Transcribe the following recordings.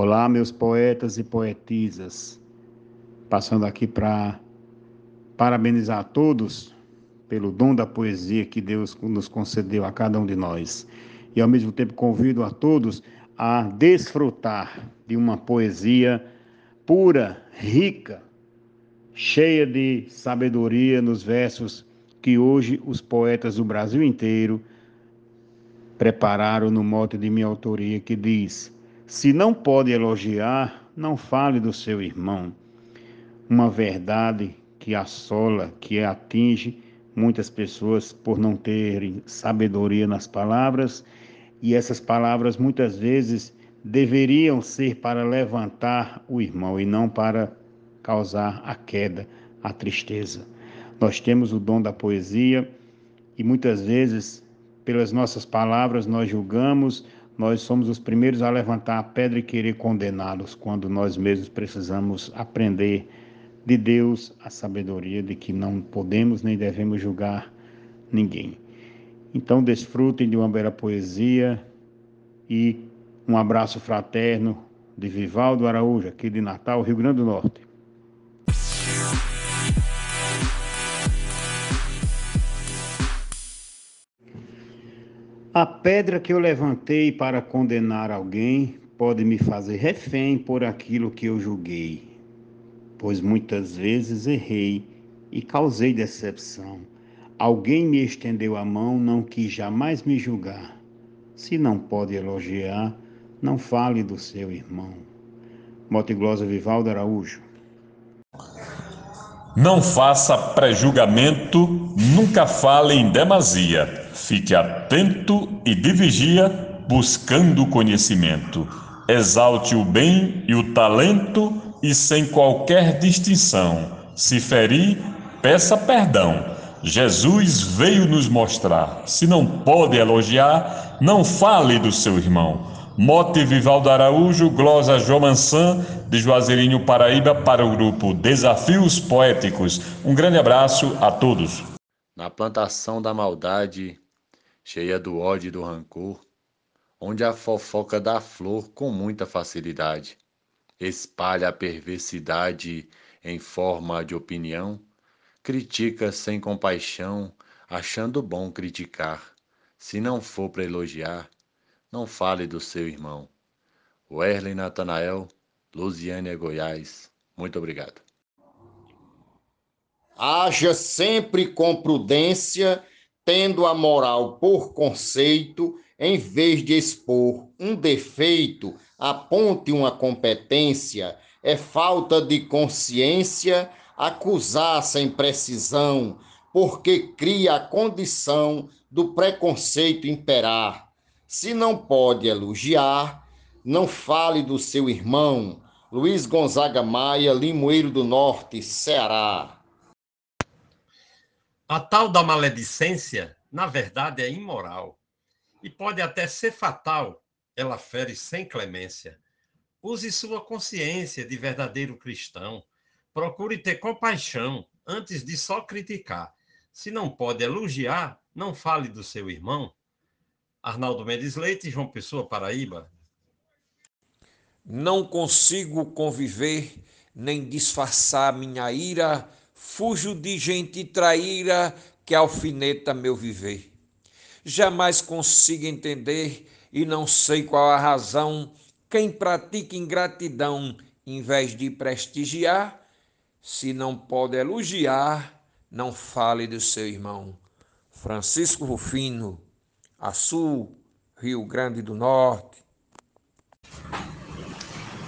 Olá, meus poetas e poetisas. Passando aqui para parabenizar a todos pelo dom da poesia que Deus nos concedeu a cada um de nós. E ao mesmo tempo convido a todos a desfrutar de uma poesia pura, rica, cheia de sabedoria nos versos que hoje os poetas do Brasil inteiro prepararam no mote de minha autoria que diz: se não pode elogiar, não fale do seu irmão. Uma verdade que assola, que atinge muitas pessoas por não terem sabedoria nas palavras, e essas palavras muitas vezes deveriam ser para levantar o irmão e não para causar a queda, a tristeza. Nós temos o dom da poesia e muitas vezes, pelas nossas palavras, nós julgamos nós somos os primeiros a levantar a pedra e querer condená-los, quando nós mesmos precisamos aprender de Deus a sabedoria de que não podemos nem devemos julgar ninguém. Então, desfrutem de uma bela poesia e um abraço fraterno de Vivaldo Araújo, aqui de Natal, Rio Grande do Norte. A pedra que eu levantei para condenar alguém pode me fazer refém por aquilo que eu julguei, pois muitas vezes errei e causei decepção. Alguém me estendeu a mão, não quis jamais me julgar. Se não pode elogiar, não fale do seu irmão. Motiglosa Vivaldo Araújo. Não faça prejulgamento, nunca fale em demasia Fique atento e de vigia, buscando conhecimento. Exalte o bem e o talento e sem qualquer distinção. Se ferir, peça perdão. Jesus veio nos mostrar. Se não pode elogiar, não fale do seu irmão. Mote Vivaldo Araújo, glosa João Mansan, de Juazeirinho, Paraíba, para o grupo Desafios Poéticos. Um grande abraço a todos. Na plantação da maldade, cheia do ódio e do rancor, onde a fofoca dá flor com muita facilidade, espalha a perversidade em forma de opinião, critica sem compaixão, achando bom criticar. Se não for para elogiar, não fale do seu irmão. Werley Natanael, Lusiânia, Goiás. Muito obrigado. Haja sempre com prudência tendo a moral por conceito, em vez de expor um defeito, aponte uma competência, é falta de consciência acusar sem precisão, porque cria a condição do preconceito imperar. Se não pode elogiar, não fale do seu irmão. Luiz Gonzaga Maia, Limoeiro do Norte, Ceará. A tal da maledicência, na verdade, é imoral e pode até ser fatal. Ela fere sem clemência. Use sua consciência de verdadeiro cristão. Procure ter compaixão antes de só criticar. Se não pode elogiar, não fale do seu irmão. Arnaldo Mendes Leite, João Pessoa, Paraíba. Não consigo conviver nem disfarçar minha ira fujo de gente traíra que alfineta meu viver. Jamais consigo entender e não sei qual a razão quem pratica ingratidão em vez de prestigiar, se não pode elogiar, não fale do seu irmão. Francisco Rufino, Açu, Rio Grande do Norte.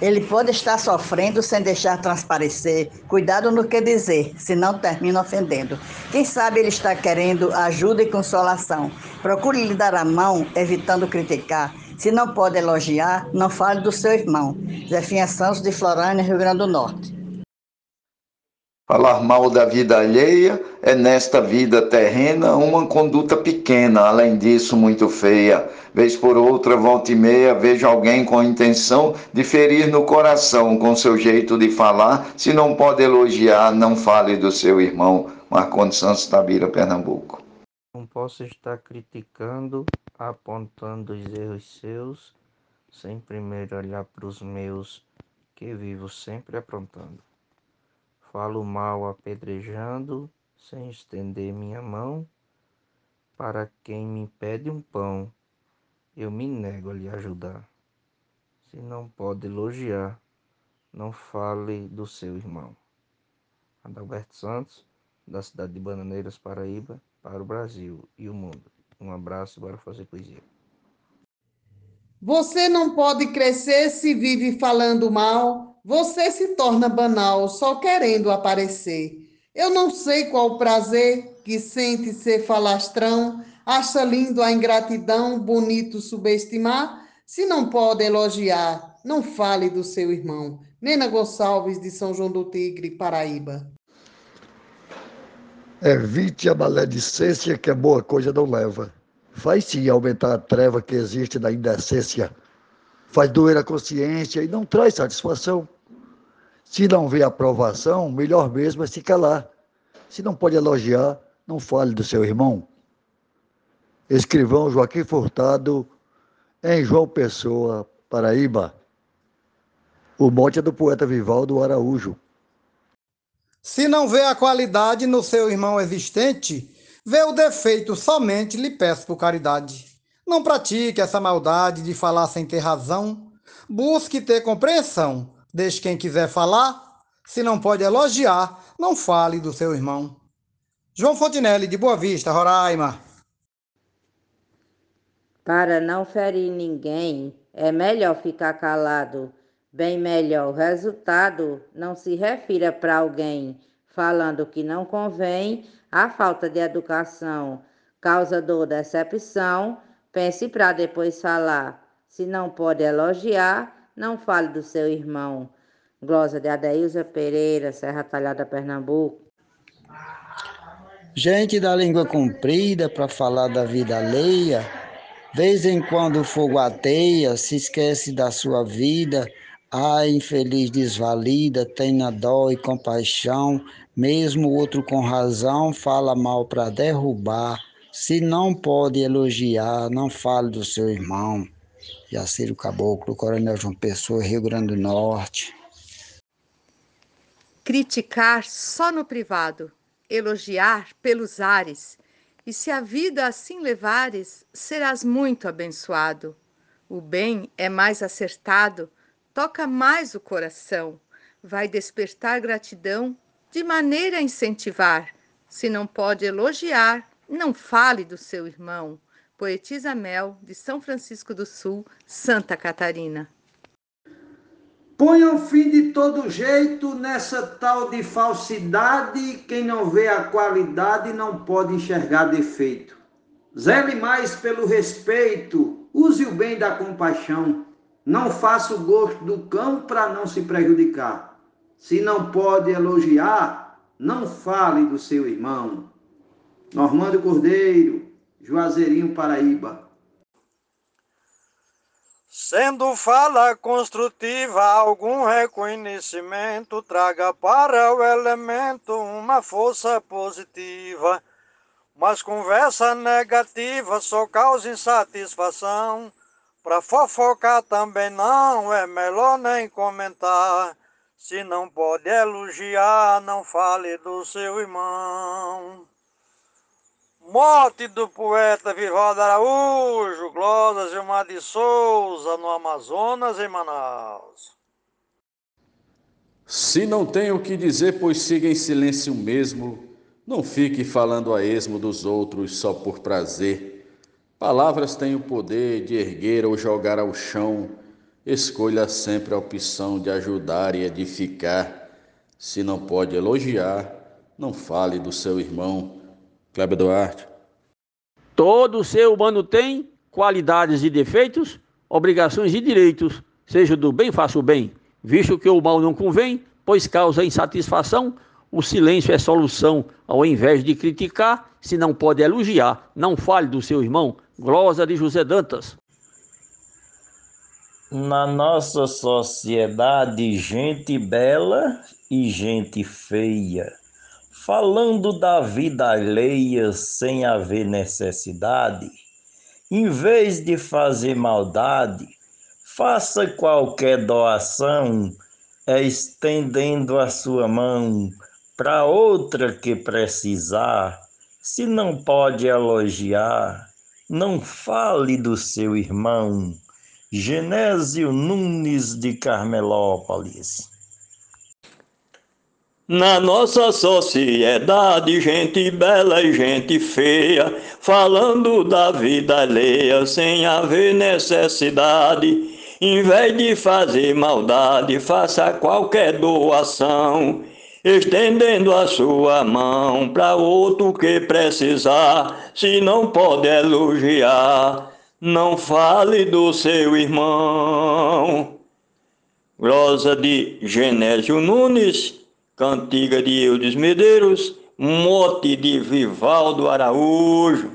Ele pode estar sofrendo sem deixar transparecer. Cuidado no que dizer, senão termina ofendendo. Quem sabe ele está querendo ajuda e consolação. Procure lhe dar a mão, evitando criticar. Se não pode elogiar, não fale do seu irmão. Zefinha Santos, de Florânia, Rio Grande do Norte. Falar mal da vida alheia é, nesta vida terrena, uma conduta pequena, além disso, muito feia. Vez por outra, volta e meia, vejo alguém com a intenção de ferir no coração com seu jeito de falar. Se não pode elogiar, não fale do seu irmão. Marcondes Santos Tabira, Pernambuco. Não posso estar criticando, apontando os erros seus, sem primeiro olhar para os meus, que vivo sempre aprontando. Falo mal apedrejando, sem estender minha mão, para quem me pede um pão, eu me nego a lhe ajudar. Se não pode elogiar, não fale do seu irmão. Adalberto Santos, da cidade de Bananeiras, Paraíba, para o Brasil e o mundo. Um abraço e bora fazer poesia. Você não pode crescer se vive falando mal, você se torna banal só querendo aparecer. Eu não sei qual o prazer que sente ser falastrão, acha lindo a ingratidão, bonito subestimar, se não pode elogiar, não fale do seu irmão. Nena Gonçalves, de São João do Tigre, Paraíba. Evite a maledicência que a boa coisa não leva. Faz sim aumentar a treva que existe na indecência. Faz doer a consciência e não traz satisfação. Se não vê aprovação, melhor mesmo é se calar. Se não pode elogiar, não fale do seu irmão. Escrivão Joaquim Furtado, em João Pessoa, Paraíba. O mote é do poeta Vivaldo Araújo. Se não vê a qualidade no seu irmão existente, vê o defeito somente, lhe peço por caridade. Não pratique essa maldade de falar sem ter razão. Busque ter compreensão. Deixe quem quiser falar. Se não pode elogiar, não fale do seu irmão. João Fontinelli, de Boa Vista, Roraima. Para não ferir ninguém, é melhor ficar calado Bem melhor o resultado não se refira para alguém falando que não convém, a falta de educação causa dor, decepção. Pense para depois falar. Se não pode elogiar, não fale do seu irmão. Glosa de Adeilza Pereira, Serra Talhada, Pernambuco. Gente da língua comprida para falar da vida alheia, vez em quando o fogo ateia, se esquece da sua vida Ai, infeliz desvalida, tenha dó e compaixão, mesmo outro com razão fala mal para derrubar. Se não pode elogiar, não fale do seu irmão. Jaciro Caboclo, Coronel João Pessoa, Rio Grande do Norte. Criticar só no privado, elogiar pelos ares. E se a vida assim levares, serás muito abençoado. O bem é mais acertado toca mais o coração, vai despertar gratidão de maneira a incentivar. Se não pode elogiar, não fale do seu irmão. Poetisa Mel, de São Francisco do Sul, Santa Catarina. Ponham fim de todo jeito nessa tal de falsidade. Quem não vê a qualidade não pode enxergar defeito. Zele mais pelo respeito, use o bem da compaixão. Não faça o gosto do cão para não se prejudicar. Se não pode elogiar, não fale do seu irmão. Normando Cordeiro, Juazeirinho, Paraíba. Sendo fala construtiva, algum reconhecimento, traga para o elemento uma força positiva. Mas conversa negativa só causa insatisfação. Pra fofocar também não, é melhor nem comentar. Se não pode elogiar, não fale do seu irmão. Morte do poeta Vivaldo Araújo, Glória Gilmar de Souza, no Amazonas, em Manaus. Se não tem o que dizer, pois siga em silêncio mesmo. Não fique falando a esmo dos outros só por prazer. Palavras têm o poder de erguer ou jogar ao chão. Escolha sempre a opção de ajudar e edificar. Se não pode elogiar, não fale do seu irmão. Kleber Duarte. Todo ser humano tem qualidades e defeitos, obrigações e direitos. Seja do bem, faça o bem. Visto que o mal não convém, pois causa insatisfação, o silêncio é solução. Ao invés de criticar, se não pode elogiar, não fale do seu irmão. Glosa de José Dantas. Na nossa sociedade, gente bela e gente feia, falando da vida alheia sem haver necessidade, em vez de fazer maldade, Faça qualquer doação, estendendo a sua mão para outra que precisar. Se não pode elogiar, não fale do seu irmão. Genésio Nunes de Carmelópolis. Na nossa sociedade, gente bela e gente feia, falando da vida alheia sem haver necessidade. Em vez de fazer maldade, faça qualquer doação, estendendo a sua mão para outro que precisar. Se não pode elogiar, não fale do seu irmão. Glosa de Genésio Nunes Cantiga de Eudes Medeiros, mote de Vivaldo Araújo.